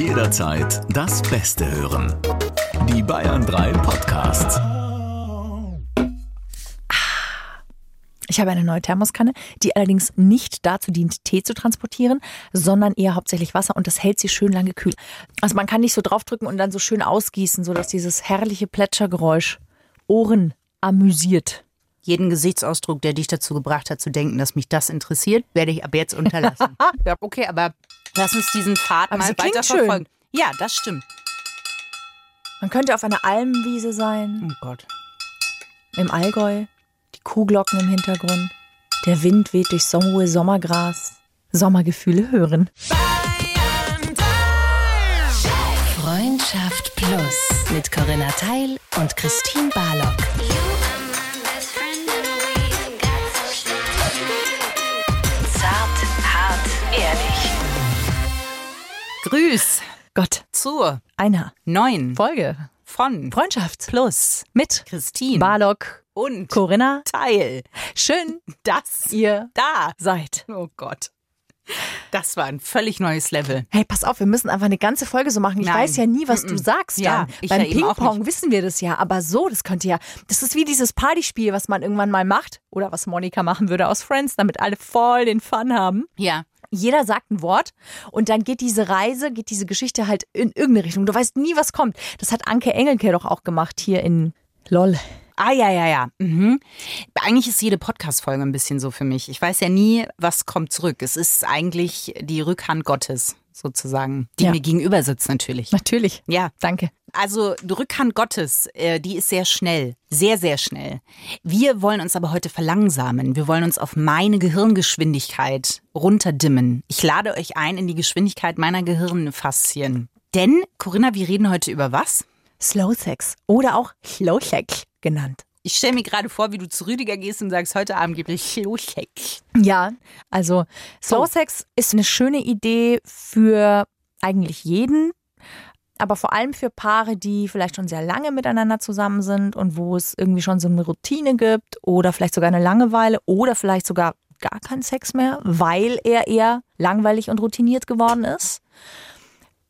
Jederzeit das Beste hören. Die Bayern 3 Podcasts. Ich habe eine neue Thermoskanne, die allerdings nicht dazu dient, Tee zu transportieren, sondern eher hauptsächlich Wasser und das hält sie schön lange kühl. Also man kann nicht so draufdrücken und dann so schön ausgießen, sodass dieses herrliche Plätschergeräusch Ohren amüsiert. Jeden Gesichtsausdruck, der dich dazu gebracht hat, zu denken, dass mich das interessiert, werde ich ab jetzt unterlassen. ja, okay, aber lass uns diesen Pfad Aber mal weiter schön. verfolgen. Ja, das stimmt. Man könnte auf einer Almwiese sein, Oh Gott. im Allgäu, die Kuhglocken im Hintergrund, der Wind weht durchs hohe Sommergras, Sommergefühle hören. Freundschaft Plus mit Corinna Teil und Christine Barlock. Grüß Gott, zur einer neuen Folge von Freundschaft Plus mit Christine Barlock, und Corinna. Teil. Schön, Das ihr da. seid. Oh Gott. Das war ein völlig neues Level. Hey, pass auf, wir müssen einfach eine ganze Folge so machen. Ich Nein. weiß ja nie, was du sagst Ja, dann. Beim ja Ping-Pong wissen wir das ja, aber so, das könnte ja, das ist wie dieses Partyspiel, was man irgendwann mal macht oder was Monika machen würde aus Friends, damit alle voll den Fun haben. Ja. Jeder sagt ein Wort und dann geht diese Reise, geht diese Geschichte halt in irgendeine Richtung. Du weißt nie, was kommt. Das hat Anke Engelke doch auch gemacht hier in LOL. Ah, ja, ja, ja. Mhm. Eigentlich ist jede Podcast-Folge ein bisschen so für mich. Ich weiß ja nie, was kommt zurück. Es ist eigentlich die Rückhand Gottes, sozusagen, die Ja. mir gegenüber sitzt natürlich. Natürlich. Ja, Danke. also Rückhand Gottes, äh, die ist sehr schnell, sehr, sehr schnell. Wir wollen uns aber heute verlangsamen. Wir wollen uns auf meine Gehirngeschwindigkeit runterdimmen. Ich lade euch ein in die Geschwindigkeit meiner Gehirnfaszien. Denn, Corinna, wir reden heute über was? Slow Sex oder auch Slow Sex genannt. Ich stelle mir gerade vor, wie du zu Rüdiger gehst und sagst, heute Abend gibt es Sex. Ja, also Slow. Sex ist eine schöne Idee für eigentlich jeden, aber vor allem für Paare, die vielleicht schon sehr lange miteinander zusammen sind und wo es irgendwie schon so eine Routine gibt oder vielleicht sogar eine Langeweile oder vielleicht sogar gar keinen Sex mehr, weil er eher langweilig und routiniert geworden ist.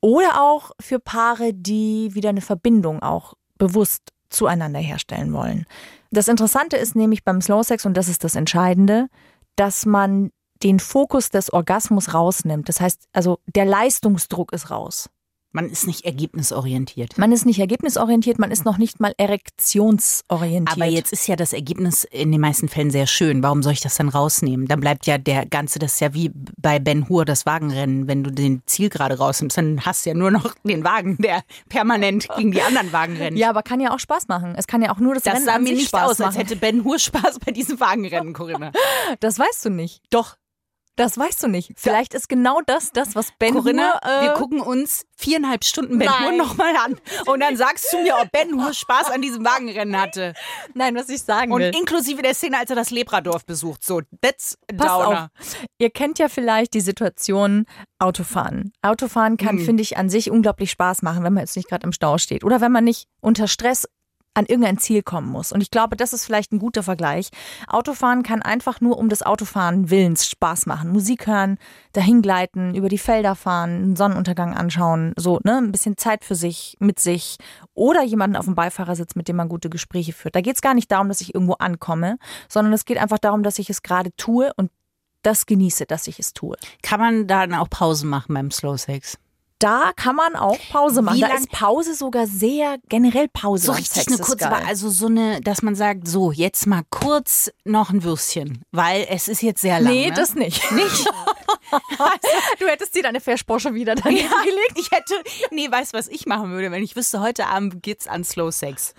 Oder auch für Paare, die wieder eine Verbindung auch bewusst zueinander herstellen wollen. Das Interessante ist nämlich beim Slow Sex, und das ist das Entscheidende, dass man den Fokus des Orgasmus rausnimmt. Das heißt, also der Leistungsdruck ist raus. Man ist nicht ergebnisorientiert. Man ist nicht ergebnisorientiert, man ist noch nicht mal erektionsorientiert. Aber jetzt ist ja das Ergebnis in den meisten Fällen sehr schön. Warum soll ich das dann rausnehmen? Dann bleibt ja der ganze, das ist ja wie bei Ben Hur das Wagenrennen. Wenn du den Ziel gerade rausnimmst, dann hast du ja nur noch den Wagen, der permanent gegen die anderen Wagen rennt. Ja, aber kann ja auch Spaß machen. Es kann ja auch nur das, das Rennen sah an mir nicht Spaß aus, machen. als hätte Ben Hur Spaß bei diesem Wagenrennen, Corinna. Das weißt du nicht. Doch. Das weißt du nicht. Vielleicht ist genau das das, was Ben Corinna, Hur, äh, wir gucken uns viereinhalb Stunden Ben Nein. Hur nochmal an. Und dann sagst du mir, ob Ben Hur Spaß an diesem Wagenrennen hatte. Nein, was ich sagen Und will. inklusive der Szene, als er das Lebradorf besucht. So, that's Pass Downer. auf. Ihr kennt ja vielleicht die Situation Autofahren. Autofahren kann, Mhm. finde ich, an sich unglaublich Spaß machen, wenn man jetzt nicht gerade im Stau steht oder wenn man nicht unter Stress an irgendein Ziel kommen muss. Und ich glaube, das ist vielleicht ein guter Vergleich. Autofahren kann einfach nur um des Autofahren Willens Spaß machen. Musik hören, dahin gleiten, über die Felder fahren, einen Sonnenuntergang anschauen, so, ne, ein bisschen Zeit für sich, mit sich oder jemanden auf dem Beifahrersitz, mit dem man gute Gespräche führt. Da geht es gar nicht darum, dass ich irgendwo ankomme, sondern es geht einfach darum, dass ich es gerade tue und das genieße, dass ich es tue. Kann man dann auch Pause machen beim Slow Sex? Da kann man auch Pause machen. Wie da lang- ist Pause sogar sehr generell Pause. So richtig Sex eine kurze, geil. also so eine, dass man sagt, so, jetzt mal kurz noch ein Würstchen, weil es ist jetzt sehr lang. Nee, ne? das nicht. Nicht? du hättest dir deine Versproche wieder daneben Ja, gelegt. ich hätte, nee, weißt du, was ich machen würde, wenn ich wüsste, heute Abend geht's an Slow Sex.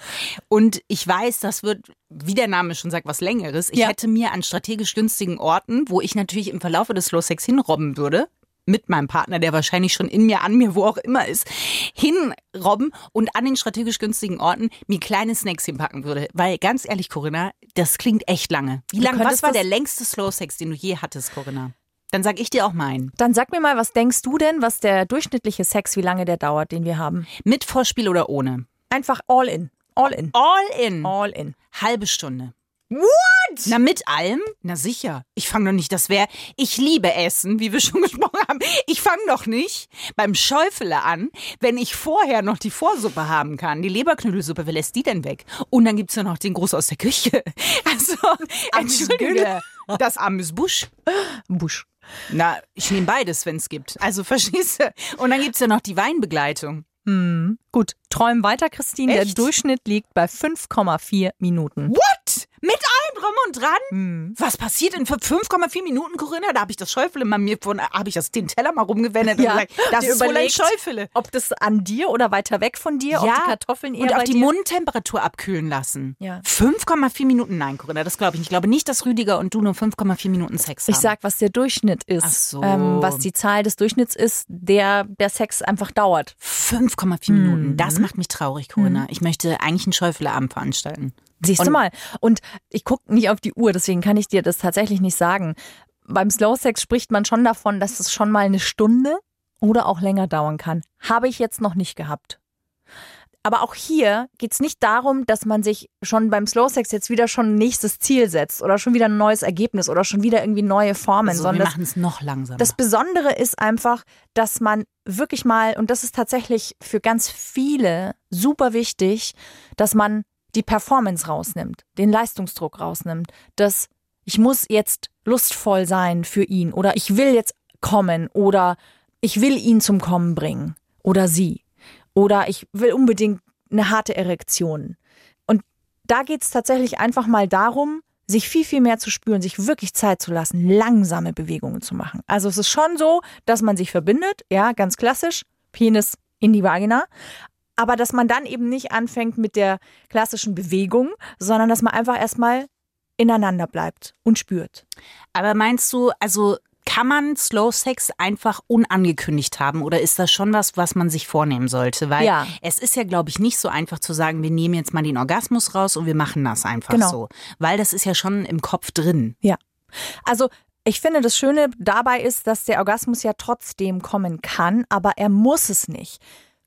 Und ich weiß, das wird, wie der Name schon sagt, was Längeres. Ich Ja. hätte mir an strategisch günstigen Orten, wo ich natürlich im Verlaufe des Slow Sex hinrobben würde, mit meinem Partner, der wahrscheinlich schon in mir, an mir, wo auch immer ist, hinrobben und an den strategisch günstigen Orten mir kleine Snacks hinpacken würde. Weil ganz ehrlich, Corinna, das klingt echt lange. Wie lange, was war der längste Slow Sex, den du je hattest, Corinna? Dann sag ich dir auch meinen. Dann sag mir mal, was denkst du denn, was der durchschnittliche Sex, wie lange der dauert, den wir haben? Mit Vorspiel oder ohne? Einfach all in. All in. All in. All in. Halbe Stunde. What? Na, mit allem? Na sicher. Ich fange doch nicht, das wäre. Ich liebe Essen, wie wir schon gesprochen haben. Ich fange doch nicht beim Schäufele an, wenn ich vorher noch die Vorsuppe haben kann. Die Leberknödelsuppe, wer lässt die denn weg? Und dann gibt's ja noch den Gruß aus der Küche. Also, entschuldige. Das Amüsbusch. Busch. Na, ich nehme beides, wenn's gibt. Also, verstehst du? Und dann gibt's ja noch die Weinbegleitung. Hm. Gut, träum weiter, Christine. Echt? Der Durchschnitt liegt bei 5,4 Minuten. What? Mit allem drum und dran? Was passiert in 5,4 Minuten, Corinna? Da habe ich das Schäufele mal mir von, habe ich das den Teller mal rumgewendet Ja, und gesagt, das ist wohl ein überlegt, Schäufele. Ob das an dir oder weiter weg von dir, ob die Kartoffeln eher und auch die dir? Mundtemperatur abkühlen lassen. Ja. 5,4 Minuten, nein, Corinna, das glaube ich nicht. Ich glaube nicht, dass Rüdiger und du nur 5,4 Minuten Sex haben. Ich sag, was der Durchschnitt ist. Ach so. Ähm, was die Zahl des Durchschnitts ist, der der Sex einfach dauert. 5,4 Minuten. Das macht mich traurig, Corinna. Ich möchte eigentlich einen Schäufeleabend veranstalten. Siehst du mal. Und ich gucke nicht auf die Uhr, deswegen kann ich dir das tatsächlich nicht sagen. Beim Slow Sex spricht man schon davon, dass es schon mal eine Stunde oder auch länger dauern kann. Habe ich jetzt noch nicht gehabt. Aber auch hier geht es nicht darum, dass man sich schon beim Slow Sex jetzt wieder schon ein nächstes Ziel setzt oder schon wieder ein neues Ergebnis oder schon wieder irgendwie neue Formen, Also, wir sondern das machen es noch langsamer. Das Besondere ist einfach, dass man wirklich mal, und das ist tatsächlich für ganz viele super wichtig, dass man die Performance rausnimmt, den Leistungsdruck rausnimmt, dass ich muss jetzt lustvoll sein für ihn oder ich will jetzt kommen oder ich will ihn zum Kommen bringen oder sie oder ich will unbedingt eine harte Erektion. Und da geht es tatsächlich einfach mal darum, sich viel, viel mehr zu spüren, sich wirklich Zeit zu lassen, langsame Bewegungen zu machen. Also es ist schon so, dass man sich verbindet, ja, ganz klassisch, Penis in die Vagina, aber dass man dann eben nicht anfängt mit der klassischen Bewegung, sondern dass man einfach erstmal ineinander bleibt und spürt. Aber meinst du, also kann man Slow Sex einfach unangekündigt haben oder ist das schon was, was man sich vornehmen sollte? Weil Ja. es ist ja, glaube ich, nicht so einfach zu sagen, wir nehmen jetzt mal den Orgasmus raus und wir machen das einfach Genau. so. Weil das ist ja schon im Kopf drin. Ja. Also ich finde, das Schöne dabei ist, dass der Orgasmus ja trotzdem kommen kann, aber er muss es nicht.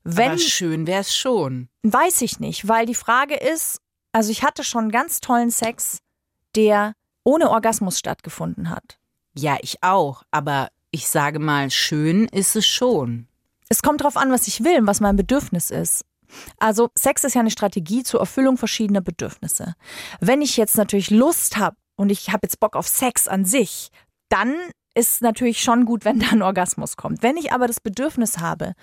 Wenn, Aber schön wäre es schon. weiß ich nicht, weil die Frage ist, also ich hatte schon ganz tollen Sex, der ohne Orgasmus stattgefunden hat. Ja, ich auch. Aber ich sage mal, schön ist es schon. Es kommt darauf an, was ich will und was mein Bedürfnis ist. Also Sex ist ja eine Strategie zur Erfüllung verschiedener Bedürfnisse. Wenn ich jetzt natürlich Lust habe und ich habe jetzt Bock auf Sex an sich, dann ist natürlich schon gut, wenn da ein Orgasmus kommt. Wenn ich aber das Bedürfnis habe,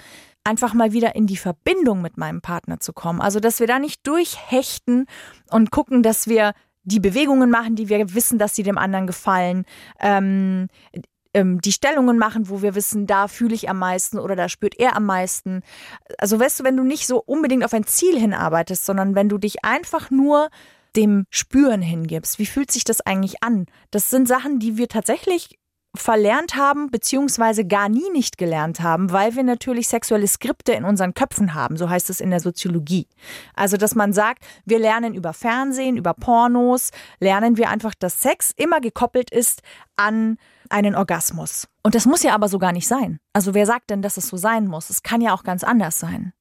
einfach mal wieder in die Verbindung mit meinem Partner zu kommen, also dass wir da nicht durchhechten und gucken, dass wir die Bewegungen machen, die wir wissen, dass sie dem anderen gefallen, ähm, ähm, die Stellungen machen, wo wir wissen, da fühle ich am meisten oder da spürt er am meisten. Also weißt du, wenn du nicht so unbedingt auf ein Ziel hinarbeitest, sondern wenn du dich einfach nur dem Spüren hingibst, wie fühlt sich das eigentlich an? Das sind Sachen, die wir tatsächlich verlernt haben, beziehungsweise gar nie nicht gelernt haben, weil wir natürlich sexuelle Skripte in unseren Köpfen haben, so heißt es in der Soziologie. Also, dass man sagt, wir lernen über Fernsehen, über Pornos, lernen wir einfach, dass Sex immer gekoppelt ist an einen Orgasmus. Und das muss ja aber so gar nicht sein. Also, wer sagt denn, dass es so sein muss? Es kann ja auch ganz anders sein.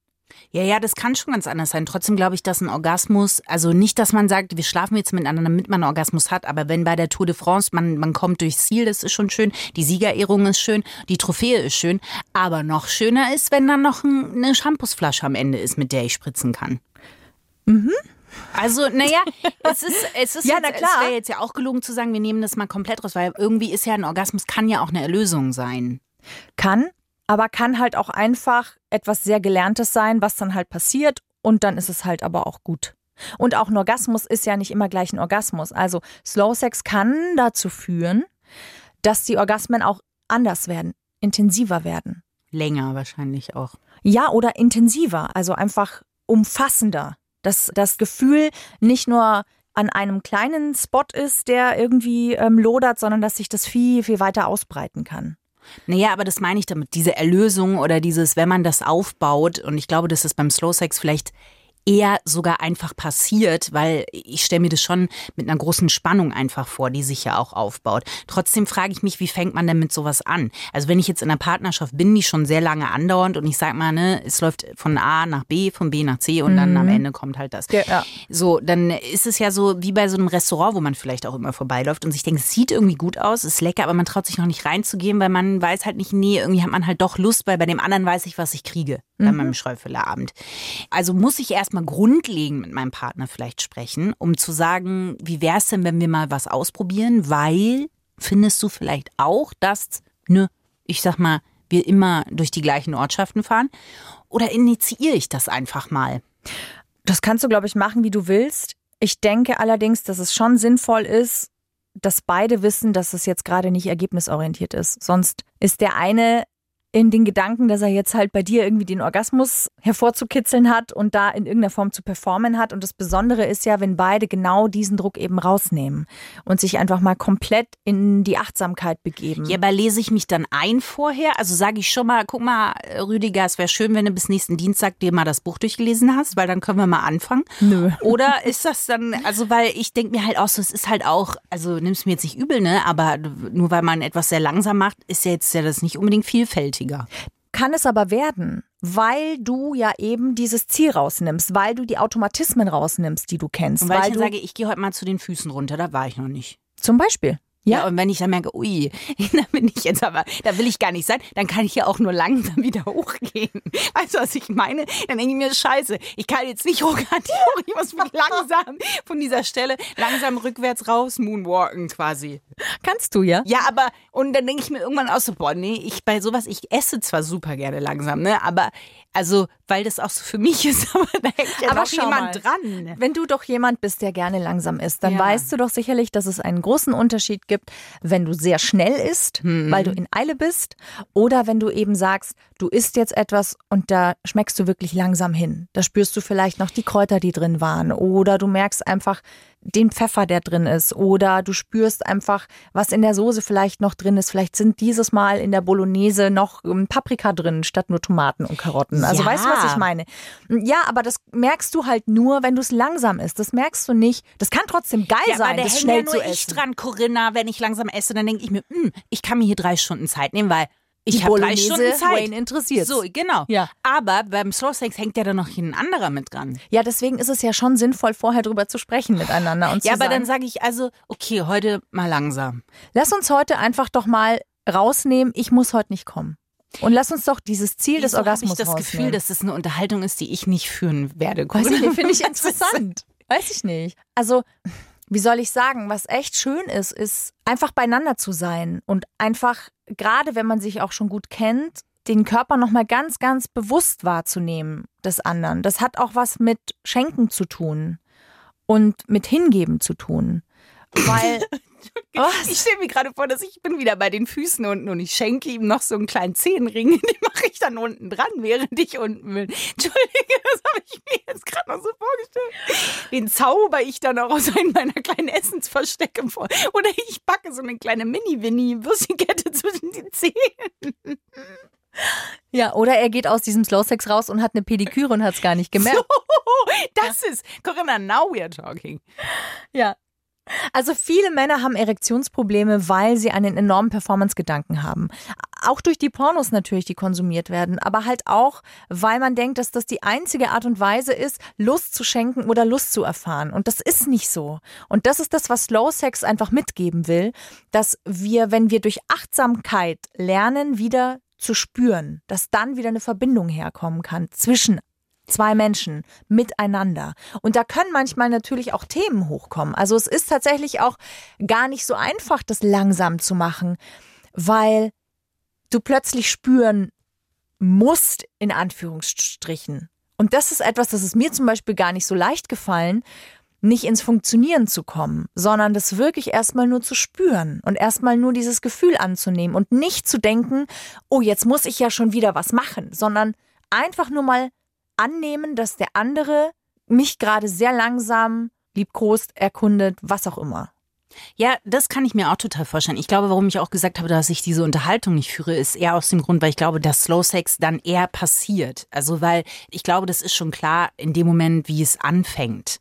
Ja, ja, das kann schon ganz anders sein. Trotzdem glaube ich, dass ein Orgasmus, also nicht, dass man sagt, wir schlafen jetzt miteinander, damit man einen Orgasmus hat, aber wenn bei der Tour de France man, man kommt durchs Ziel, das ist schon schön, die Siegerehrung ist schön, die Trophäe ist schön, aber noch schöner ist, wenn dann noch ein, eine Shampoosflasche am Ende ist, mit der ich spritzen kann. Also, naja, es ist, es ist Ja, jetzt, na klar. es wäre jetzt ja auch gelogen zu sagen, wir nehmen das mal komplett raus, weil irgendwie ist ja ein Orgasmus, kann ja auch eine Erlösung sein. Kann, aber kann halt auch einfach etwas sehr Gelerntes sein, was dann halt passiert und dann ist es halt aber auch gut. Und auch ein Orgasmus ist ja nicht immer gleich ein Orgasmus. Also Slow Sex kann dazu führen, dass die Orgasmen auch anders werden, intensiver werden. Länger wahrscheinlich auch. Ja, oder intensiver, also einfach umfassender. Dass das Gefühl nicht nur an einem kleinen Spot ist, der irgendwie ähm, lodert, sondern dass sich das viel, viel weiter ausbreiten kann. Naja, aber das meine ich damit. Diese Erlösung oder dieses, wenn man das aufbaut, und ich glaube, das ist beim Slow Sex vielleicht eher sogar einfach passiert, weil ich stelle mir das schon mit einer großen Spannung einfach vor, die sich ja auch aufbaut. Trotzdem frage ich mich, wie fängt man denn mit sowas an? Also wenn ich jetzt in einer Partnerschaft bin, die schon sehr lange andauernd und ich sag mal, ne, es läuft von A nach B, von B nach C und dann am Ende kommt halt das. Ja, ja. So, dann ist es ja so wie bei so einem Restaurant, wo man vielleicht auch immer vorbeiläuft und sich denkt, es sieht irgendwie gut aus, ist lecker, aber man traut sich noch nicht reinzugehen, weil man weiß halt nicht, nee, irgendwie hat man halt doch Lust, weil bei dem anderen weiß ich, was ich kriege bei meinem Schäufelerabend. Also muss ich erstmal grundlegend mit meinem Partner vielleicht sprechen, um zu sagen, wie wäre es denn, wenn wir mal was ausprobieren, weil findest du vielleicht auch, dass, ne, ich sag mal, wir immer durch die gleichen Ortschaften fahren? Oder initiiere ich das einfach mal? Das kannst du, glaube ich, machen, wie du willst. Ich denke allerdings, dass es schon sinnvoll ist, dass beide wissen, dass es jetzt gerade nicht ergebnisorientiert ist. Sonst ist der eine in den Gedanken, dass er jetzt halt bei dir irgendwie den Orgasmus hervorzukitzeln hat und da in irgendeiner Form zu performen hat. Und das Besondere ist ja, wenn beide genau diesen Druck eben rausnehmen und sich einfach mal komplett in die Achtsamkeit begeben. Ja, aber lese ich mich dann ein vorher? Also sage ich schon mal, guck mal, Rüdiger, es wäre schön, wenn du bis nächsten Dienstag dir mal das Buch durchgelesen hast, weil dann können wir mal anfangen. Nö. Oder ist das dann, also weil ich denke mir halt auch so, es ist halt auch, also nimm's mir jetzt nicht übel, ne? Aber nur weil man etwas sehr langsam macht, ist ja jetzt ja das nicht unbedingt vielfältiger. Kann es aber werden, weil du ja eben dieses Ziel rausnimmst, weil du die Automatismen rausnimmst, die du kennst. Und weil, ich du dann sage, ich gehe heute mal zu den Füßen runter, da war ich noch nicht. zum Beispiel. Ja. und wenn ich dann merke, ui, da bin ich jetzt aber, da will ich gar nicht sein, dann kann ich ja auch nur langsam wieder hochgehen. Weißt du, was ich meine? Dann denke ich mir, scheiße, ich kann jetzt nicht hoch, kann nicht hoch, ich muss mich langsam von dieser Stelle langsam rückwärts raus moonwalken quasi. Kannst du ja. Ja, aber, und dann denke ich mir irgendwann auch so, boah, nee, ich bei sowas, ich esse zwar super gerne langsam, ne, aber, also, weil das auch so für mich ist, aber da hängt ja Aber schau jemand mal. dran. Wenn du doch jemand bist, der gerne langsam isst, dann Ja. weißt du doch sicherlich, dass es einen großen Unterschied gibt, wenn du sehr schnell isst, Mhm. weil du in Eile bist, oder wenn du eben sagst, du isst jetzt etwas und da schmeckst du wirklich langsam hin. Da spürst du vielleicht noch die Kräuter, die drin waren, oder du merkst einfach den Pfeffer, der drin ist, oder du spürst einfach, was in der Soße vielleicht noch drin ist. Vielleicht sind dieses Mal in der Bolognese noch ähm, Paprika drin, statt nur Tomaten und Karotten. Also Ja. weißt du, was ich meine? Ja, aber das merkst du halt nur, wenn du es langsam isst. Das merkst du nicht. Das kann trotzdem geil Ja, aber sein, da das schnell ja nur zu ich essen. dran, Corinna, wenn ich langsam esse, dann denke ich mir, hm, ich kann mir hier drei Stunden Zeit nehmen, weil ich habe drei Stunden Zeit. Wayne interessiert's. So, genau. Ja. Aber beim Slow Sex hängt ja dann noch ein anderer mit dran. Ja, deswegen ist es ja schon sinnvoll, vorher drüber zu sprechen miteinander und Ja, aber sagen, dann sage ich also, okay, heute mal langsam. lass uns heute einfach doch mal rausnehmen, ich muss heute nicht kommen. Und lass uns doch dieses Ziel des Wieso hab Orgasmus ich das rausnehmen. Gefühl, dass das eine Unterhaltung ist, die ich nicht führen werde. Finde ich interessant. Weiß ich nicht. Also, wie soll ich sagen, was echt schön ist, ist einfach beieinander zu sein und einfach, gerade wenn man sich auch schon gut kennt, den Körper nochmal ganz, ganz bewusst wahrzunehmen des anderen. Das hat auch was mit Schenken zu tun und mit Hingeben zu tun. Weil, Was? Ich stelle mir gerade vor, dass ich bin wieder bei den Füßen unten und ich schenke ihm noch so einen kleinen Zehenring, den mache ich dann unten dran, während ich unten bin. Entschuldige, das habe ich mir jetzt gerade noch so vorgestellt. Den zauber ich dann auch aus einem meiner kleinen Essensverstecke vor. Oder ich backe so eine kleine Mini-Winnie-Würstchenkette zwischen den Zähnen. ja, oder er geht aus diesem Slow Sex raus und hat eine Pediküre und hat es gar nicht gemerkt. Das ist, Corinna, now we are talking. Ja. Also viele Männer haben Erektionsprobleme, weil sie einen enormen Performance-Gedanken haben. Auch durch die Pornos natürlich, die konsumiert werden, aber halt auch, weil man denkt, dass das die einzige Art und Weise ist, Lust zu schenken oder Lust zu erfahren. Und das ist nicht so. Und das ist das, was Slow Sex einfach mitgeben will, dass wir, wenn wir durch Achtsamkeit lernen, wieder zu spüren, dass dann wieder eine Verbindung herkommen kann zwischen zwei Menschen miteinander. Und da können manchmal natürlich auch Themen hochkommen. Also es ist tatsächlich auch gar nicht so einfach, das langsam zu machen, weil du plötzlich spüren musst, in Anführungsstrichen. Und das ist etwas, das ist mir zum Beispiel gar nicht so leicht gefallen, nicht ins Funktionieren zu kommen, sondern das wirklich erstmal nur zu spüren und erstmal nur dieses Gefühl anzunehmen und nicht zu denken, oh, jetzt muss ich ja schon wieder was machen, sondern einfach nur mal annehmen, dass der andere mich gerade sehr langsam liebkost, erkundet, was auch immer. Ja, das kann ich mir auch total vorstellen. Ich glaube, warum ich auch gesagt habe, dass ich diese Unterhaltung nicht führe, ist eher aus dem Grund, weil ich glaube, dass Slow Sex dann eher passiert. Also, weil ich glaube, das ist schon klar in dem Moment, wie es anfängt.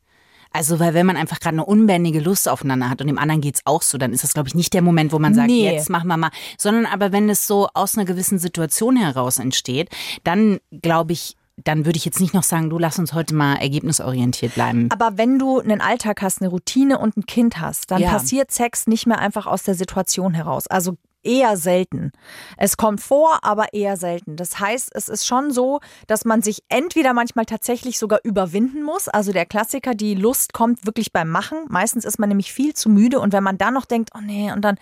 Also, weil wenn man einfach gerade eine unbändige Lust aufeinander hat und dem anderen geht's auch so, dann ist das, glaube ich, nicht der Moment, wo man sagt, Nee. jetzt machen wir mal. Sondern aber wenn es so aus einer gewissen Situation heraus entsteht, dann glaube ich, dann würde ich jetzt nicht noch sagen, du lass uns heute mal ergebnisorientiert bleiben. Aber wenn du einen Alltag hast, eine Routine und ein Kind hast, dann Ja. passiert Sex nicht mehr einfach aus der Situation heraus. Also eher selten. Es kommt vor, aber eher selten. Das heißt, es ist schon so, dass man sich entweder manchmal tatsächlich sogar überwinden muss. Also der Klassiker, die Lust kommt wirklich beim Machen. Meistens ist man nämlich viel zu müde und wenn man dann noch denkt, oh nee, und dann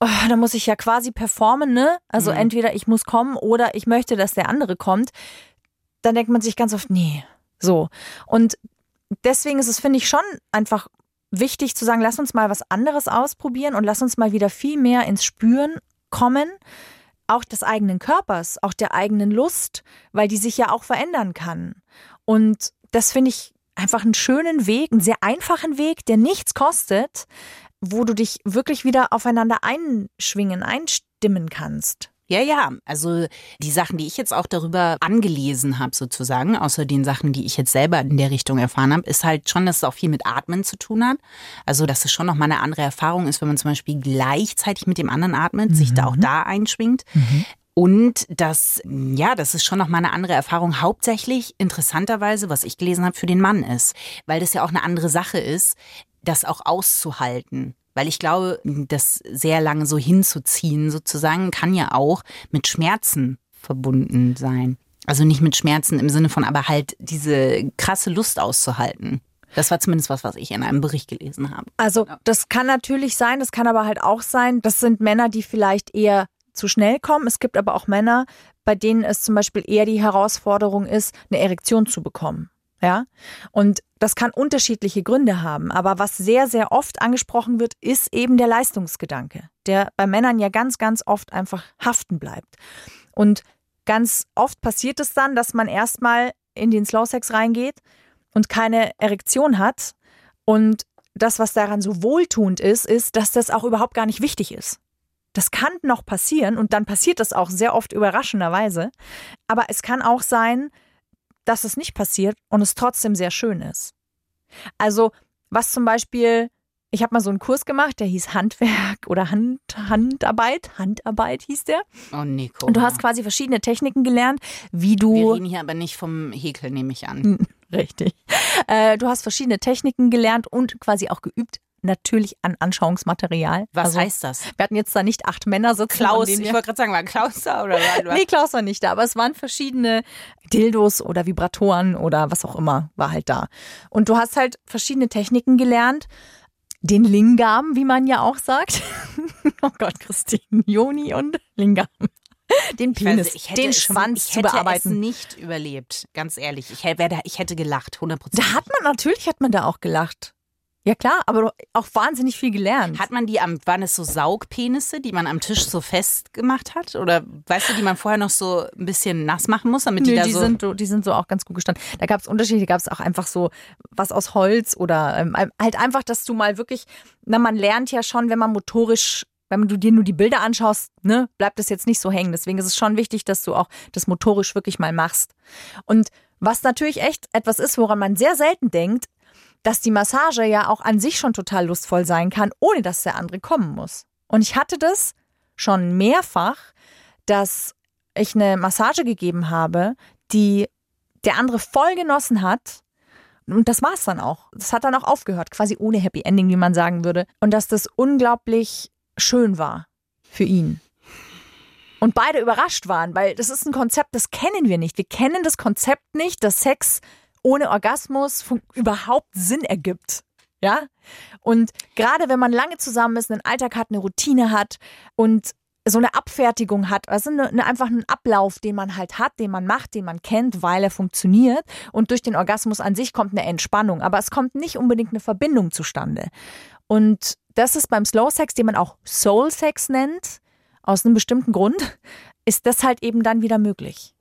oh, dann muss ich ja quasi performen, ne? Also entweder ich muss kommen oder ich möchte, dass der andere kommt. Dann denkt man sich ganz oft, nee, so. Und deswegen ist es, finde ich, schon einfach wichtig zu sagen, lass uns mal was anderes ausprobieren und lass uns mal wieder viel mehr ins Spüren kommen. Auch des eigenen Körpers, auch der eigenen Lust, weil die sich ja auch verändern kann. Und das finde ich einfach einen schönen Weg, einen sehr einfachen Weg, der nichts kostet, wo du dich wirklich wieder aufeinander einschwingen, einstimmen kannst. Ja, ja. Also die Sachen, die ich jetzt auch darüber angelesen habe, sozusagen, außer den Sachen, die ich jetzt selber in der Richtung erfahren habe, ist halt schon, dass es auch viel mit Atmen zu tun hat. Also, dass es schon nochmal eine andere Erfahrung ist, wenn man zum Beispiel gleichzeitig mit dem anderen atmet, sich da auch da einschwingt. Und das, ja, das ist schon nochmal eine andere Erfahrung. Hauptsächlich, interessanterweise, was ich gelesen habe, für den Mann ist. Weil das ja auch eine andere Sache ist, das auch auszuhalten. Weil ich glaube, das sehr lange so hinzuziehen sozusagen kann ja auch mit Schmerzen verbunden sein. Also nicht mit Schmerzen im Sinne von, aber halt diese krasse Lust auszuhalten. Das war zumindest was, was ich in einem Bericht gelesen habe. Also das kann natürlich sein, das kann aber halt auch sein, das sind Männer, die vielleicht eher zu schnell kommen. Es gibt aber auch Männer, bei denen es zum Beispiel eher die Herausforderung ist, eine Erektion zu bekommen. Ja, und das kann unterschiedliche Gründe haben. Aber was sehr, sehr oft angesprochen wird, ist eben der Leistungsgedanke, der bei Männern ja ganz, ganz oft einfach haften bleibt. Und ganz oft passiert es dann, dass man erstmal in den Slow Sex reingeht und keine Erektion hat. Und das, was daran so wohltuend ist, ist, dass das auch überhaupt gar nicht wichtig ist. Das kann noch passieren und dann passiert das auch sehr oft überraschenderweise. Aber es kann auch sein, dass es nicht passiert und es trotzdem sehr schön ist. Also, was zum Beispiel, ich habe mal so einen Kurs gemacht, der hieß Handwerk oder Hand, Handarbeit. Handarbeit hieß der. Oh, Nico. Und du hast quasi verschiedene Techniken gelernt, wie Wir du. reden hier aber nicht vom Häkeln, nehme ich an. Richtig. Äh, du hast verschiedene Techniken gelernt und quasi auch geübt. Natürlich an Anschauungsmaterial. Was Also, heißt das? Wir hatten jetzt da nicht acht Männer sitzen. Klaus, ich wollte gerade sagen, war Klaus da oder war, Nee, Klaus war nicht da, aber es waren verschiedene Dildos oder Vibratoren oder was auch immer war halt da. Und du hast halt verschiedene Techniken gelernt. Den Lingam, wie man ja auch sagt. oh Gott, Christine, Joni und Lingam. Den Ich weiß, Penis, ich hätte den es, Schwanz ich zu hätte bearbeiten. es nicht überlebt, ganz ehrlich. Ich hätte, ich hätte gelacht, 100% Da hat man, natürlich hat man da auch gelacht. Ja klar, aber auch wahnsinnig viel gelernt. Hat man die am, waren es so Saugpenisse, die man am Tisch so festgemacht hat? Oder weißt du, die man vorher noch so ein bisschen nass machen muss, damit die Nö, da die, so. sind, so- die sind so auch ganz gut gestanden. Da gab es Unterschiede, da gab es auch einfach so was aus Holz oder ähm, halt einfach, dass du mal wirklich, na, man lernt ja schon, wenn man motorisch, wenn du dir nur die Bilder anschaust, ne, bleibt es jetzt nicht so hängen. Deswegen ist es schon wichtig, dass du auch das motorisch wirklich mal machst. Und was natürlich echt etwas ist, woran man sehr selten denkt, dass die Massage ja auch an sich schon total lustvoll sein kann, ohne dass der andere kommen muss. Und ich hatte das schon mehrfach, dass ich eine Massage gegeben habe, die der andere voll genossen hat. Und das war es dann auch. Das hat dann auch aufgehört, quasi ohne Happy Ending, wie man sagen würde. Und dass das unglaublich schön war für ihn. Und beide überrascht waren, weil das ist ein Konzept, das kennen wir nicht. Wir kennen das Konzept nicht, dass Sex ohne Orgasmus überhaupt Sinn ergibt. Ja? Und gerade wenn man lange zusammen ist, einen Alltag hat, eine Routine hat und so eine Abfertigung hat, also eine, eine, einfach einen Ablauf, den man halt hat, den man macht, den man kennt, weil er funktioniert. Und durch den Orgasmus an sich kommt eine Entspannung, aber es kommt nicht unbedingt eine Verbindung zustande. Und das ist beim Slow Sex, den man auch Soul Sex nennt, aus einem bestimmten Grund, ist das halt eben dann wieder möglich.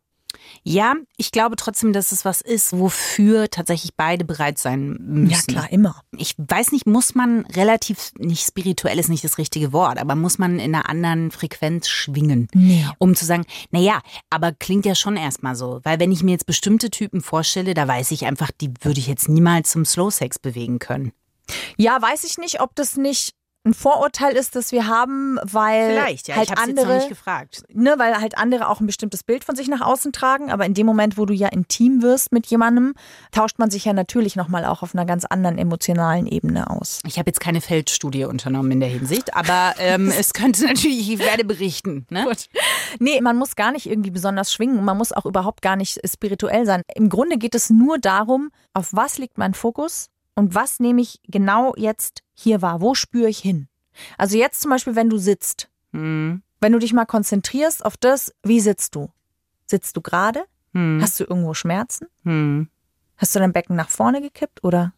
Ja, ich glaube trotzdem, dass es was ist, wofür tatsächlich beide bereit sein müssen. Ja, klar, immer. Ich weiß nicht, muss man relativ, nicht spirituell ist nicht das richtige Wort, aber muss man in einer anderen Frequenz schwingen, Nee. um zu sagen, na ja, aber klingt ja schon erstmal so, weil wenn ich mir jetzt bestimmte Typen vorstelle, da weiß ich einfach, die würde ich jetzt niemals zum Slow Sex bewegen können. Ja, weiß ich nicht, ob das nicht ein Vorurteil ist, das wir haben, weil halt ich hab's jetzt noch andere, nicht gefragt. ne, weil halt andere auch ein bestimmtes Bild von sich nach außen tragen. Aber in dem Moment, wo du ja intim wirst mit jemandem, tauscht man sich ja natürlich nochmal auch auf einer ganz anderen emotionalen Ebene aus. Ich habe jetzt keine Feldstudie unternommen in der Hinsicht, aber ähm, es könnte natürlich, ich werde berichten. Ne? Nee, man muss gar nicht irgendwie besonders schwingen. Man muss auch überhaupt gar nicht spirituell sein. Im Grunde geht es nur darum, auf was liegt mein Fokus und was nehme ich genau jetzt hier wahr? Wo spüre ich hin? Also jetzt zum Beispiel, wenn du sitzt, Hm. wenn du dich mal konzentrierst auf das, wie sitzt du? Sitzt du gerade? Hm. Hast du irgendwo Schmerzen? Hm. Hast du dein Becken nach vorne gekippt oder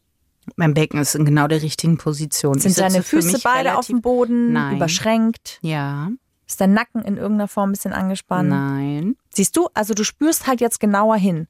Mein Becken ist in genau der richtigen Position. Sind deine Füße beide auf dem Boden, Nein. überschränkt? Ja, Ist dein Nacken in irgendeiner Form ein bisschen angespannt? nein. Siehst du, also du spürst halt jetzt genauer hin.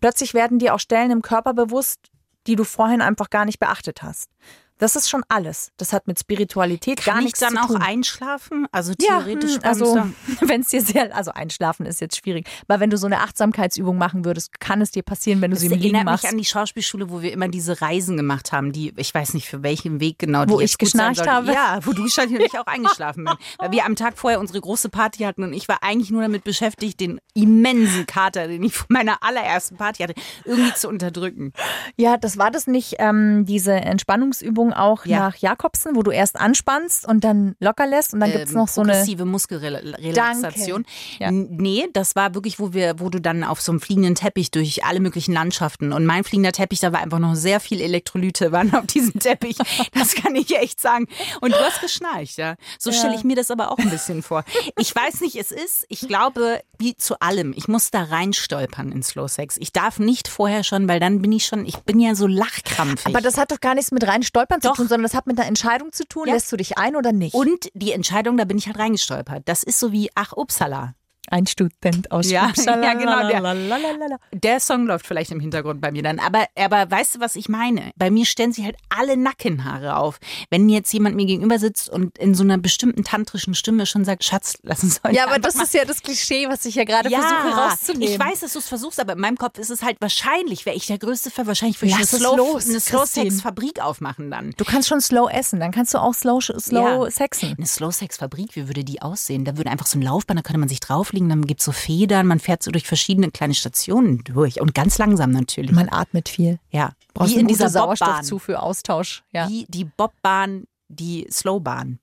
Plötzlich werden dir auch Stellen im Körper bewusst, die du vorhin einfach gar nicht beachtet hast. Das ist schon alles. Das hat mit Spiritualität gar Kann ich nichts dann zu auch tun. einschlafen? Also Ja, theoretisch hm, kann ich also sagen- wenn es dir sehr, also einschlafen ist jetzt schwierig, weil wenn du so eine Achtsamkeitsübung machen würdest, kann es dir passieren, wenn du Das sie im Liegen erinnert machst. mich an die Schauspielschule, wo wir immer diese Reisen gemacht haben, die, ich weiß nicht für welchen Weg genau, die Wo ich geschnarcht habe? Ja, wo du geschnarcht und ich auch eingeschlafen bin. Weil wir am Tag vorher unsere große Party hatten und ich war eigentlich nur damit beschäftigt, den immensen Kater, den ich von meiner allerersten Party hatte, irgendwie zu unterdrücken. Ja, das war das nicht, ähm, diese Entspannungsübung auch Ja. nach Jakobsen, wo du erst anspannst und dann locker lässt und dann ähm, noch so eine. progressive Muskelrelaxation. Ja. Nee, das war wirklich, wo wir, wo du dann auf so einem fliegenden Teppich durch alle möglichen Landschaften und mein fliegender Teppich, da war einfach noch sehr viel Elektrolyte waren auf diesem Teppich. Das kann ich echt sagen. Und du hast geschnarcht, ja. So stelle ich mir das aber auch ein bisschen vor. Ich weiß nicht, es ist, ich glaube, wie zu allem, ich muss da reinstolpern in Slow Sex. Ich darf nicht vorher schon, weil dann bin ich schon, ich bin ja so lachkrampfig. Aber das hat doch gar nichts mit rein stolpern Doch. zu tun, sondern das hat mit einer Entscheidung zu tun. Ja. Lässt du dich ein oder nicht? und die Entscheidung, da bin ich halt reingestolpert. Das ist so wie, ach, upsala. Ein Student aus Ja, ja, genau, der. Der Song läuft vielleicht im Hintergrund bei mir dann. Aber, aber weißt du, was ich meine? Bei mir stellen sich halt alle Nackenhaare auf. Wenn jetzt jemand mir gegenüber sitzt und in so einer bestimmten tantrischen Stimme schon sagt, Schatz, lass uns heute Ja, aber das ist ja das Klischee, was ich ja gerade ja, versuche rauszunehmen. ich weiß, dass du es versuchst, aber in meinem Kopf ist es halt wahrscheinlich, wäre ich der größte Fall, wahrscheinlich würde ich eine Slow, eine Slow. Sex Fabrik aufmachen dann. Du kannst schon slow essen, dann kannst du auch slow, slow Ja. sexen. Eine Slow Sex Fabrik, wie würde die aussehen? Da würde einfach so ein Laufbahn, da könnte man sich drauflegen, dann gibt's so Federn, man fährt so durch verschiedene kleine Stationen durch und ganz langsam natürlich. Man atmet viel. ja, Brauchst wie in dieser Bobbahn. Sauerstoffzufuhr, Austausch. Ja. Wie die Bobbahn, die Slowbahn.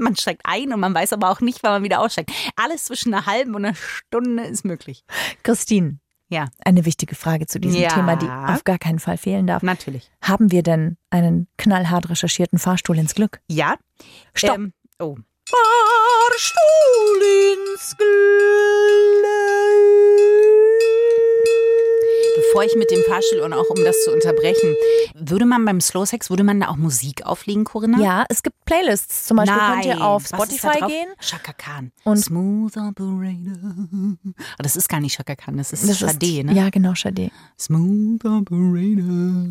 Man steigt ein und man weiß aber auch nicht, wann man wieder aussteigt. Alles zwischen einer halben und einer Stunde ist möglich. Christine, Ja, eine wichtige Frage zu diesem Ja. Thema, die auf gar keinen Fall fehlen darf. natürlich. Haben wir denn einen knallhart recherchierten Fahrstuhl ins Glück? Ja. Stopp. Ähm, oh. Fahrstuhl ins Bevor ich mit dem Fahrstuhl und auch um das zu unterbrechen, würde man beim Slow Sex, würde man da auch Musik auflegen, Corinna? Ja, es gibt Playlists. Zum Beispiel Nein. könnt ihr auf Was da Spotify gehen. Chaka Khan. Und- Smooth Operator. Aber das ist gar nicht Chaka Khan, das ist Das Sade, ne? Ja, genau, Sade. Smooth Operator.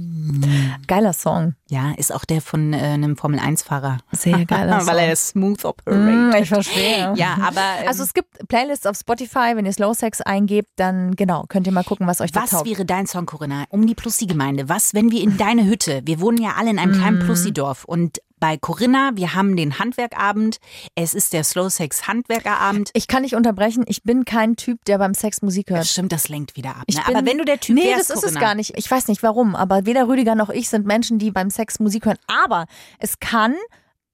Geiler Song. Ja, ist auch der von äh, einem Formel-1-Fahrer. Sehr geiler Song. Weil er ist Smooth Operator. Mm, ich verstehe. Ja, aber ähm, Also es gibt Playlists auf Spotify, wenn ihr Slow Sex eingebt, dann genau, könnt ihr mal gucken, was euch da was taugt. wäre dein Song, Corinna, um die Plussi-Gemeinde? Was, wenn wir in deine Hütte, wir wohnen ja alle in einem kleinen Mhm. Plussi-Dorf und bei Corinna, wir haben den Handwerkabend, es ist der Slow Sex Handwerkerabend. Ich kann nicht unterbrechen, ich bin kein Typ, der beim Sex Musik hört. Das stimmt, das lenkt wieder ab. Ne? bin- Aber wenn du der Typ Nee, wärst, das ist Corinna, es gar nicht. Ich weiß nicht warum, aber weder Rüdiger noch ich sind Menschen, die beim Sex Musik hören. Aber es kann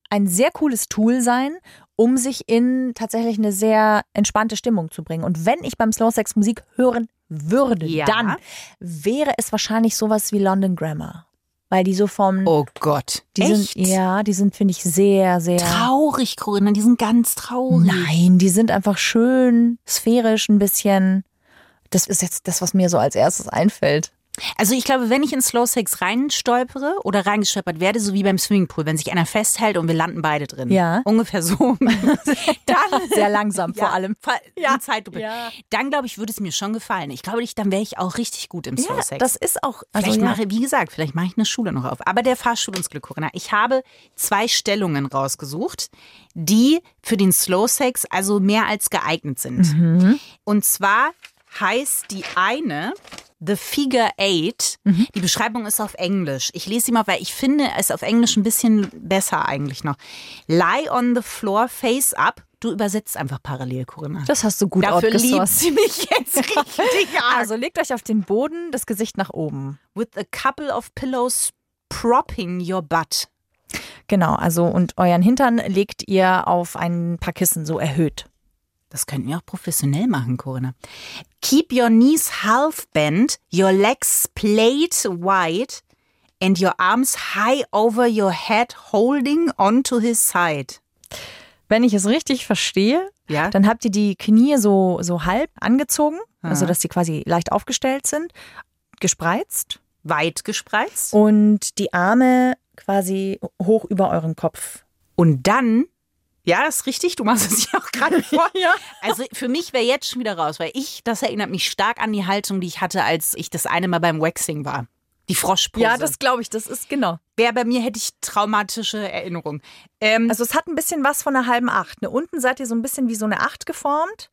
ein sehr cooles Tool sein, um sich in tatsächlich eine sehr entspannte Stimmung zu bringen. Und wenn ich beim Slow Sex Musik hören würde, Ja. dann wäre es wahrscheinlich sowas wie London Grammar. Weil die so vom. Oh Gott. die Echt? sind, ja, die sind, finde ich, sehr, sehr. Traurig, Corinna, die sind ganz traurig. Nein, die sind einfach schön, sphärisch ein bisschen. Das ist jetzt das, was mir so als erstes einfällt. Also ich glaube, wenn ich in Slow Sex reinstolpere oder reingestolpert werde, so wie beim Swimmingpool, wenn sich einer festhält und wir landen beide drin. Ja. Ungefähr so. dann Sehr langsam Ja, vor allem. Ja. Zeitlupe. Ja. Dann glaube ich, würde es mir schon gefallen. Ich glaube, ich, dann wäre ich auch richtig gut im Slow Ja, Sex. das ist auch. Also, Vielleicht ja. mache, wie gesagt, vielleicht mache ich eine Schule noch auf. Aber der Fahrstuhl ins Glück, Corinna. Ich habe zwei Stellungen rausgesucht, die für den Slow Sex also mehr als geeignet sind. Mhm. Und zwar heißt die eine The Figure Eight. Mhm. Die Beschreibung ist auf Englisch. Ich lese sie mal, weil ich finde es auf Englisch ein bisschen besser eigentlich noch. Lie on the floor, face up. Du übersetzt einfach parallel, Corinna. Das hast du gut Dafür liebt sie mich jetzt richtig arg. Also legt euch auf den Boden, das Gesicht nach oben. with a couple of pillows propping your butt. Genau, also und euren Hintern legt ihr auf ein paar Kissen so erhöht. Das könnten wir auch professionell machen, Corinna. Keep your knees half bent, your legs splayed wide and your arms high over your head holding onto his side. Wenn ich es richtig verstehe, Ja. dann habt ihr die Knie so, so halb angezogen, also dass sie quasi leicht aufgestellt sind, gespreizt Weit gespreizt. und die Arme quasi hoch über euren Kopf. Und dann, ja, ist richtig, du machst es ja auch gerade vor. Also für mich wäre jetzt schon wieder raus, weil ich, das erinnert mich stark an die Haltung, die ich hatte, als ich das eine Mal beim Waxing war. Die Froschpose. Ja, das glaube ich, das ist genau. wäre bei mir, hätte ich traumatische Erinnerungen. Ähm, Also es hat ein bisschen was von einer halben Acht. Ne? Unten seid ihr so ein bisschen wie so eine Acht geformt.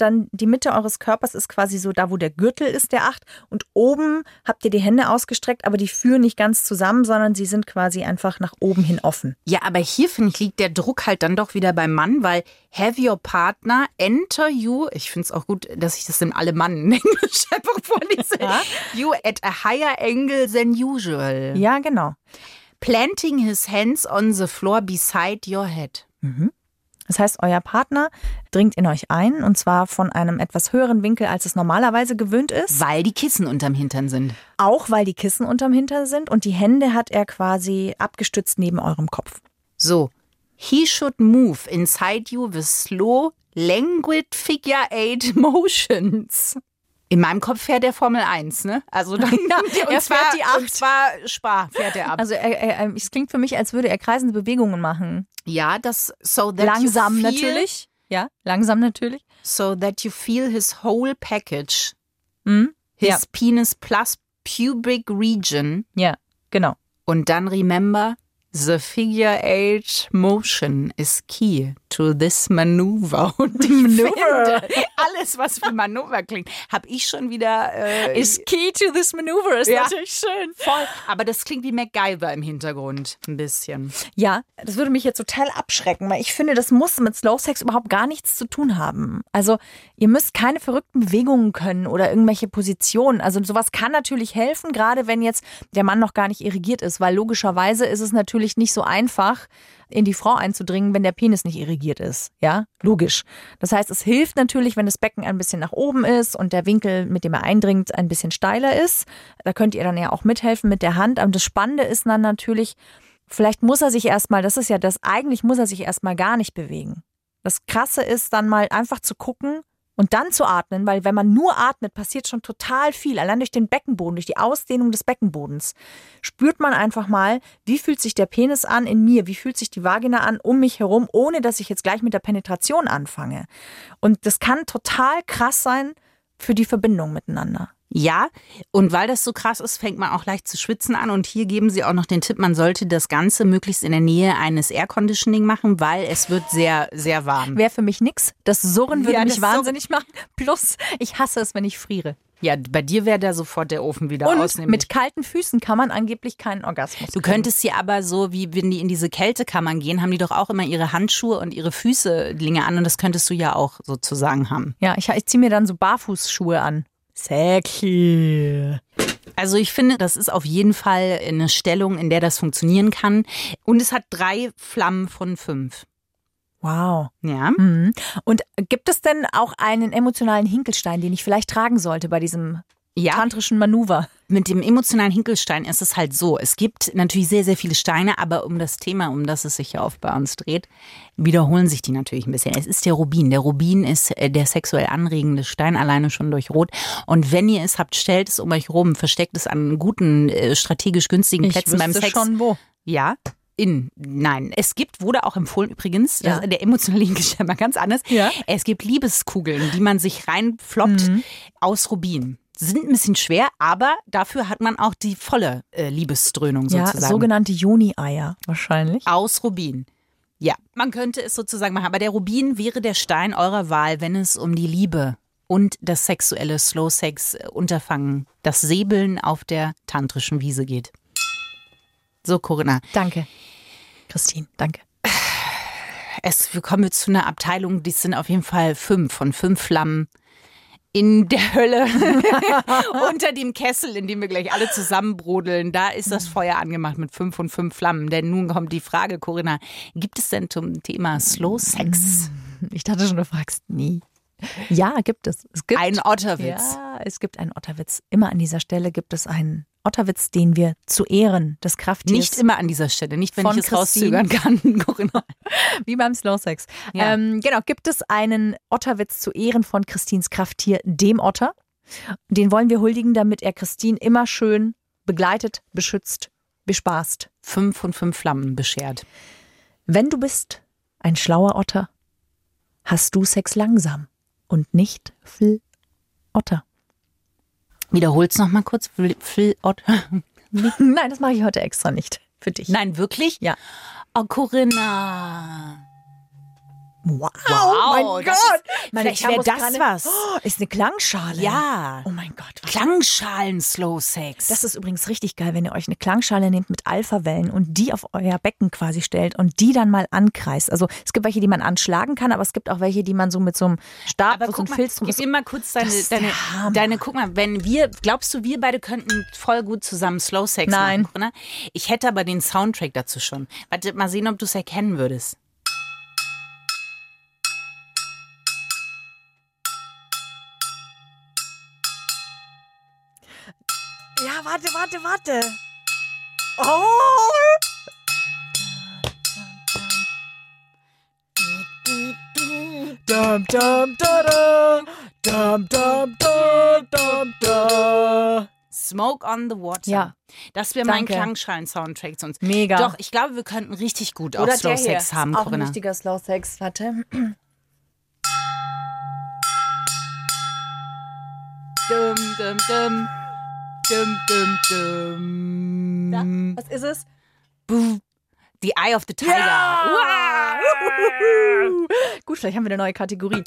Dann die Mitte eures Körpers ist quasi so da, wo der Gürtel ist, der Acht. Und oben habt ihr die Hände ausgestreckt, aber die führen nicht ganz zusammen, sondern sie sind quasi einfach nach oben hin offen. Ja, aber hier finde ich, liegt der Druck halt dann doch wieder beim Mann, weil have your partner enter you, ich finde es auch gut, dass ich das in alle Mann in Englisch einfach vorlese, you at a higher angle than usual. Ja, genau. Planting his hands on the floor beside your head. Das heißt, euer Partner dringt in euch ein und zwar von einem etwas höheren Winkel, als es normalerweise gewöhnt ist. Weil die Kissen unterm Hintern sind. Auch weil die Kissen unterm Hintern sind und die Hände hat er quasi abgestützt neben eurem Kopf. So, he should move inside you with slow, languid figure eight motions. In meinem Kopf fährt der Formel 1, ne? Also dann, Ja, und er zwar, fährt die Acht. Und zwar Spar fährt er ab. Also er, er, es klingt für mich, als würde er kreisende Bewegungen machen. Ja, das so that Langsam you feel, natürlich. Ja, langsam natürlich. So that you feel his whole package. Hm? His Ja. penis plus pubic region. Ja, genau. Und dann remember, the figure eight motion is key to this maneuver. Und ich Maneuver. finde, alles, was für Manöver klingt, habe ich schon wieder. Äh, Is key to this maneuver ist Ja. natürlich schön. voll. Aber das klingt wie MacGyver im Hintergrund. Ein bisschen. Ja, das würde mich jetzt total abschrecken, weil ich finde, das muss mit Slow Sex überhaupt gar nichts zu tun haben. Also, ihr müsst keine verrückten Bewegungen können oder irgendwelche Positionen. Also, sowas kann natürlich helfen, gerade wenn jetzt der Mann noch gar nicht irrigiert ist, weil logischerweise ist es natürlich nicht so einfach, in die Frau einzudringen, wenn der Penis nicht irrigiert ist. Ja, logisch. Das heißt, es hilft natürlich, wenn das Becken ein bisschen nach oben ist und der Winkel, mit dem er eindringt, ein bisschen steiler ist. Da könnt ihr dann ja auch mithelfen mit der Hand. Aber das Spannende ist dann natürlich, Vielleicht muss er sich erstmal, das ist ja das, eigentlich muss er sich erstmal gar nicht bewegen. Das Krasse ist dann mal einfach zu gucken und dann zu atmen, weil wenn man nur atmet, passiert schon total viel. Allein durch den Beckenboden, durch die Ausdehnung des Beckenbodens spürt man einfach mal, wie fühlt sich der Penis an in mir, wie fühlt sich die Vagina an um mich herum, ohne dass ich jetzt gleich mit der Penetration anfange. Und das kann total krass sein für die Verbindung miteinander. Ja, und weil das so krass ist, fängt man auch leicht zu schwitzen an. Und hier geben sie auch noch den Tipp, man sollte das Ganze möglichst in der Nähe eines Air Conditioning machen, weil es wird sehr, sehr warm. Wäre für mich nix. Das Surren würde Ja, mich wahnsinnig machen. Plus, ich hasse es, wenn ich friere. Ja, bei dir wäre da sofort der Ofen wieder Und aus. nämlich- mit kalten Füßen kann man angeblich keinen Orgasmus. Du könntest sie aber so, wie wenn die in diese Kältekammern gehen, haben die doch auch immer ihre Handschuhe und ihre Füßlinge an und das könntest du ja auch sozusagen haben. Ja, ich, ich ziehe mir dann so Barfußschuhe an. Sexy. Also ich finde, das ist auf jeden Fall eine Stellung, in der das funktionieren kann. Und es hat drei Flammen von fünf. Wow. Ja. Mhm. Und gibt es denn auch einen emotionalen Hinkelstein, den ich vielleicht tragen sollte bei diesem Ja. tantrischen Manöver? Mit dem emotionalen Hinkelstein ist es halt so. Es gibt natürlich sehr, sehr viele Steine, aber um das Thema, um das es sich ja oft bei uns dreht, wiederholen sich die natürlich ein bisschen. Es ist der Rubin. Der Rubin ist äh, der sexuell anregende Stein, alleine schon durch Rot. Und wenn ihr es habt, stellt es um euch rum, versteckt es an guten, äh, strategisch günstigen Ich Plätzen beim Sex. schon wo. Ja. In, nein, es gibt, wurde auch empfohlen übrigens, Ja. das, der emotionale Hinkelstein mal ganz anders. Ja. Es gibt Liebeskugeln, die man sich reinfloppt aus Rubin. Sind ein bisschen schwer, aber dafür hat man auch die volle äh, Liebesdröhnung Ja, sozusagen. sogenannte Joni-Eier wahrscheinlich. aus Rubin. Ja, man könnte es sozusagen machen, aber der Rubin wäre der Stein eurer Wahl, wenn es um die Liebe und das sexuelle Slow Sex äh, Unterfangen, das Säbeln auf der tantrischen Wiese geht. So, Corinna, Danke. Christine, danke. es, wir kommen jetzt zu einer Abteilung, die sind auf jeden Fall fünf von fünf Flammen in der Hölle unter dem Kessel, in dem wir gleich alle zusammenbrodeln. Da ist das Feuer angemacht mit fünf und fünf Flammen. Denn nun kommt die Frage, Corinna, gibt es denn zum Thema Slow Sex Ich dachte schon, du fragst nie. Ja, gibt es. Es gibt einen Otterwitz? Ja, es gibt einen Otterwitz. Immer an dieser Stelle gibt es einen Otterwitz, den wir zu Ehren des Krafttiers Nicht immer an dieser Stelle, nicht wenn ich es Christine. rauszögern kann, Corinna. Wie beim Slow Sex. Ja. Ähm, genau, gibt es einen Otterwitz zu Ehren von Christins Krafttier, dem Otter. Den wollen wir huldigen, damit er Christine immer schön begleitet, beschützt, bespaßt. Fünf von fünf Flammen beschert. Wenn du bist ein schlauer Otter, hast du Sex langsam und nicht Fl Otter. Wiederhol's noch mal kurz. Nein, das mache ich heute extra nicht für dich. Nein, wirklich? Ja. Oh, Corinna. Wow, Wow, mein Gott. ist- Meine vielleicht wäre das was. Oh, ist eine Klangschale. Ja. Oh mein Gott. Klangschalen-Slow-Sex. Das ist übrigens richtig geil, wenn ihr euch eine Klangschale nehmt mit Alpha-Wellen und die auf euer Becken quasi stellt und die dann mal ankreist. Also es gibt welche, die man anschlagen kann, aber es gibt auch welche, die man so mit so einem Stab, aber so ein guck mal, Filz drum gib ist. mir mal kurz deine, deine, deine, guck mal, wenn wir, glaubst du, wir beide könnten voll gut zusammen Slow Sex Nein. machen, Corinna? Ich hätte aber den Soundtrack dazu schon. Warte, mal sehen, ob du es erkennen würdest. Ja, warte, warte, warte. Oh! Dum, dum, da, da. Dum, dum, da, dum, da. Smoke on the Water. Ja. Das wäre mein. Klangschalen-Soundtrack zu uns. Mega. Doch, ich glaube, wir könnten richtig gut auch Oder Slow der hier. Sex haben, ist auch ein Corinna. richtiger Slow Sex. Warte. Dum, dum, dum. Dum, dum, dum. Was ist es? The Eye of the Tiger. Uah. Gut, vielleicht haben wir eine neue Kategorie.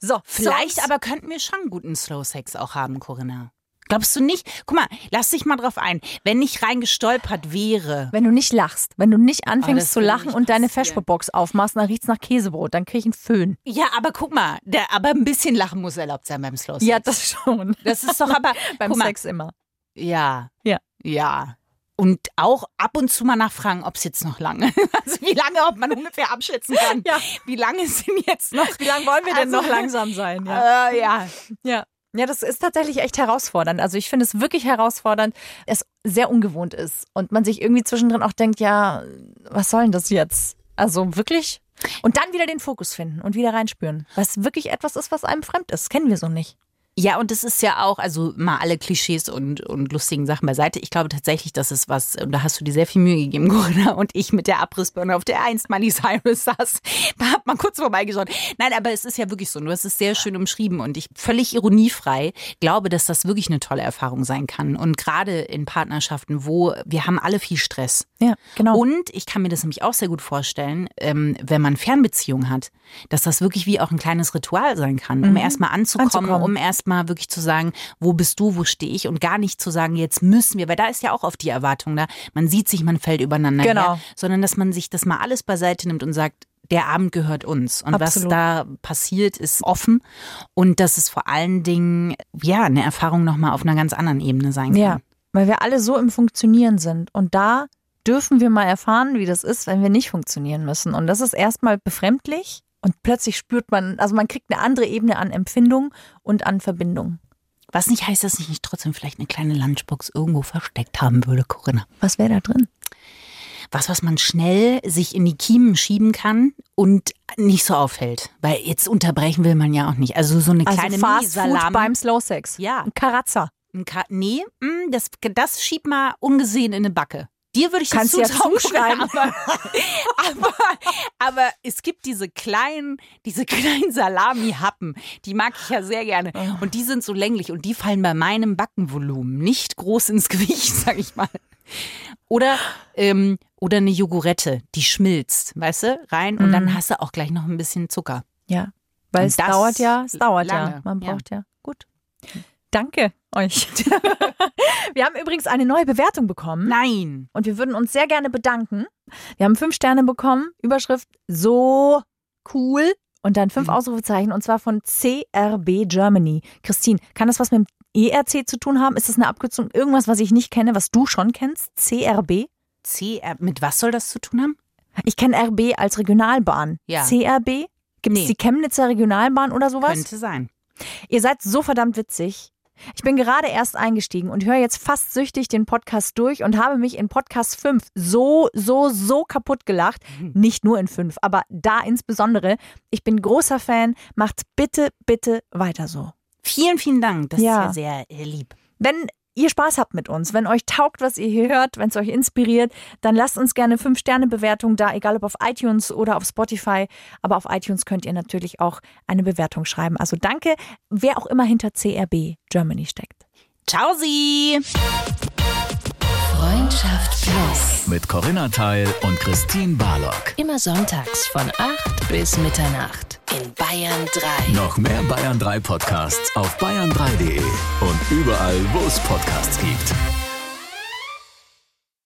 So, Vielleicht Songs. aber könnten wir schon guten Slow Sex auch haben, Corinna. Glaubst du nicht? Guck mal, lass dich mal drauf ein. Wenn nicht reingestolpert wäre. Wenn du nicht lachst, wenn du nicht Oh, anfängst das zu lachen und deine. Feschbox aufmachst, dann riecht's nach Käsebrot, dann krieg ich einen Föhn. Ja, aber guck mal, der, aber ein bisschen Lachen muss erlaubt sein beim Slow Sex. Ja, das schon. das ist doch aber Beim Sex immer. Ja. Ja. Ja. Und auch ab und zu mal nachfragen, ob es jetzt noch lange, also wie lange, ob man ungefähr abschätzen kann. Ja. Wie lange sind jetzt noch? Wie lange wollen wir denn Also- noch langsam sein? Ja. Äh, ja. ja. Ja, das ist tatsächlich echt herausfordernd. Also ich finde es wirklich herausfordernd, es sehr ungewohnt ist und man sich irgendwie zwischendrin auch denkt, ja, was soll denn das jetzt? Also wirklich. Und dann wieder den Fokus finden und wieder reinspüren. Was wirklich etwas ist, was einem fremd ist. Kennen wir so nicht. Ja, und das ist ja auch, also mal alle Klischees und, und lustigen Sachen beiseite. Ich glaube tatsächlich, das ist was, und da hast du dir sehr viel Mühe gegeben, Corinna, und ich mit der Abrissbirne, auf der einst Miley Cyrus saß, hab mal kurz vorbeigeschaut. Nein, aber es ist ja wirklich so, du hast es sehr schön umschrieben und ich völlig ironiefrei glaube, dass das wirklich eine tolle Erfahrung sein kann. Und gerade in Partnerschaften, wo wir haben alle viel Stress. Ja, genau. Und ich kann mir das nämlich auch sehr gut vorstellen, ähm, wenn man Fernbeziehungen hat, dass das wirklich wie auch ein kleines Ritual sein kann, um erstmal anzukommen, Anzukommen. um erstmal wirklich zu sagen, wo bist du, wo stehe ich und gar nicht zu sagen, jetzt müssen wir, weil da ist ja auch oft die Erwartung da, man sieht sich, man fällt übereinander Genau. her, sondern dass man sich das mal alles beiseite nimmt und sagt, der Abend gehört uns. Und Absolut. was da passiert, ist offen. Und dass es vor allen Dingen, ja, eine Erfahrung nochmal auf einer ganz anderen Ebene sein kann. Ja, weil wir alle so im Funktionieren sind. Und da dürfen wir mal erfahren, wie das ist, wenn wir nicht funktionieren müssen. Und das ist erstmal befremdlich und plötzlich spürt man, also man kriegt eine andere Ebene an Empfindung und an Verbindung. Was nicht heißt, dass ich nicht trotzdem vielleicht eine kleine Lunchbox irgendwo versteckt haben würde, Corinna. Was wäre da drin? Was, was man schnell sich in die Kiemen schieben kann und nicht so auffällt. Weil jetzt unterbrechen will man ja auch nicht. Also so eine Also kleine Fast Food beim Slow Sex. Ja. Ein Karazza. Ein Ka nee, mm, das, das schiebt mal ungesehen in eine Backe. Dir würde ich Kannst das ja zutrauen, zuschreiben. Aber, aber, aber es gibt diese kleinen, diese kleinen Salami-Happen, die mag ich ja sehr gerne. Oh. Und die sind so länglich und die fallen bei meinem Backenvolumen nicht groß ins Gewicht, sag ich mal. Oder, ähm, oder eine Jogurette, die schmilzt, weißt du, rein und Mhm. dann hast du auch gleich noch ein bisschen Zucker. Ja. Weil Und es dauert ja, es dauert ja. lange, Man ja. braucht ja. Gut. Danke euch. wir haben übrigens eine neue Bewertung bekommen. Nein. Und wir würden uns sehr gerne bedanken. Wir haben fünf Sterne bekommen. Überschrift so cool. Und dann fünf Mhm. Ausrufezeichen. Und zwar von CRB Germany. Christine, kann das was mit dem ERC zu tun haben? Ist das eine Abkürzung? Irgendwas, was ich nicht kenne, was du schon kennst? CRB? CR, mit was soll das zu tun haben? Ich kenne RB als Regionalbahn. Ja. CRB? Gibt es Nee. die Chemnitzer Regionalbahn oder sowas? Könnte sein. Ihr seid so verdammt witzig. Ich bin gerade erst eingestiegen und höre jetzt fast süchtig den Podcast durch und habe mich in Podcast 5 so, so, so kaputt gelacht. Nicht nur in 5, aber da insbesondere. Ich bin großer Fan. Macht bitte, bitte weiter so. Vielen, vielen Dank. Das Ja. ist ja sehr lieb. Wenn ihr Spaß habt mit uns, wenn euch taugt, was ihr hier hört, wenn es euch inspiriert, dann lasst uns gerne 5-Sterne-Bewertung da, egal ob auf iTunes oder auf Spotify. Aber auf iTunes könnt ihr natürlich auch eine Bewertung schreiben. Also danke, wer auch immer hinter CRB Germany steckt. Ciao, Sie! Freundschaft Plus. Mit Corinna Teil und Christine Barlock. Immer sonntags von 8 bis Mitternacht in Bayern 3. Noch mehr Bayern 3 Podcasts auf bayern3.de und überall, wo es Podcasts gibt.